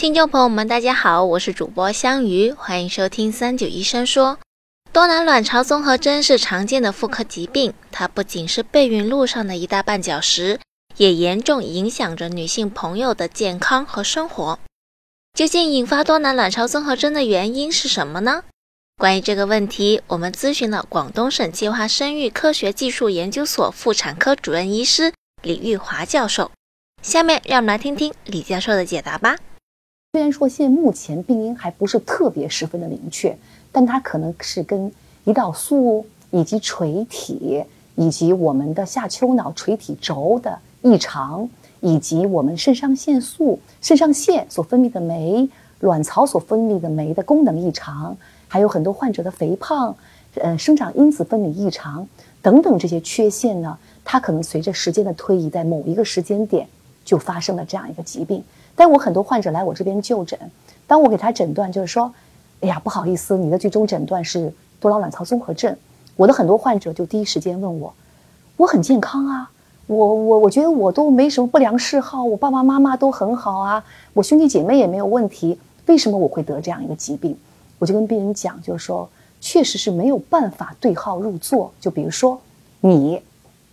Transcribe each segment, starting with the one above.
听众朋友们，大家好，我是主播香鱼，欢迎收听三九医生说。多囊卵巢综合征是常见的妇科疾病，它不仅是备孕路上的一大绊脚石，也严重影响着女性朋友的健康和生活。究竟引发多囊卵巢综合征的原因是什么呢？关于这个问题，我们咨询了广东省计划生育科学技术研究所妇产科主任医师李玉华教授。下面让我们来听听李教授的解答吧。虽然说现在目前病因还不是特别十分的明确，但它可能是跟胰岛素以及垂体以及我们的下丘脑垂体轴的异常，以及我们肾上腺素、肾上腺所分泌的酶、卵巢所分泌的酶的功能异常，还有很多患者的肥胖、呃生长因子分泌异常等等这些缺陷呢，它可能随着时间的推移，在某一个时间点就发生了这样一个疾病。但我很多患者来我这边就诊，当我给他诊断，就是说，哎呀，不好意思，你的最终诊断是多囊卵巢综合症。我的很多患者就第一时间问我，我很健康啊，我我我觉得我都没什么不良嗜好，我爸爸妈妈都很好啊，我兄弟姐妹也没有问题，为什么我会得这样一个疾病？我就跟病人讲，就是说，确实是没有办法对号入座。就比如说，你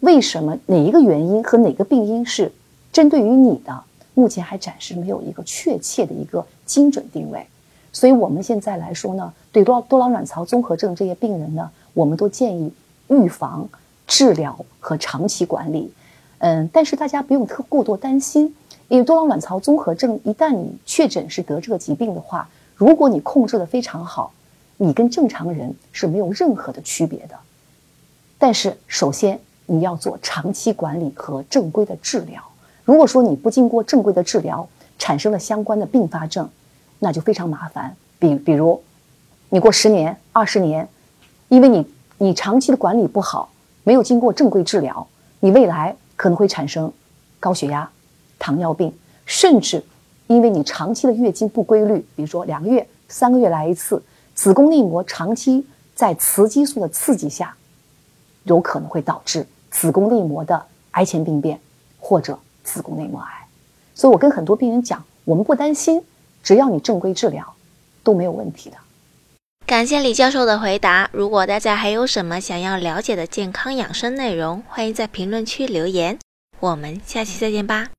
为什么哪一个原因和哪个病因是针对于你的？目前还暂时没有一个确切的一个精准定位，所以我们现在来说呢，对多多囊卵巢综合症这些病人呢，我们都建议预防、治疗和长期管理。嗯，但是大家不用特过多担心，因为多囊卵巢综合症一旦你确诊是得这个疾病的话，如果你控制的非常好，你跟正常人是没有任何的区别的。但是首先你要做长期管理和正规的治疗。如果说你不经过正规的治疗，产生了相关的并发症，那就非常麻烦。比比如，你过十年、二十年，因为你你长期的管理不好，没有经过正规治疗，你未来可能会产生高血压、糖尿病，甚至因为你长期的月经不规律，比如说两个月、三个月来一次，子宫内膜长期在雌激素的刺激下，有可能会导致子宫内膜的癌前病变，或者。子宫内膜癌，所以我跟很多病人讲，我们不担心，只要你正规治疗，都没有问题的。感谢李教授的回答。如果大家还有什么想要了解的健康养生内容，欢迎在评论区留言。我们下期再见吧。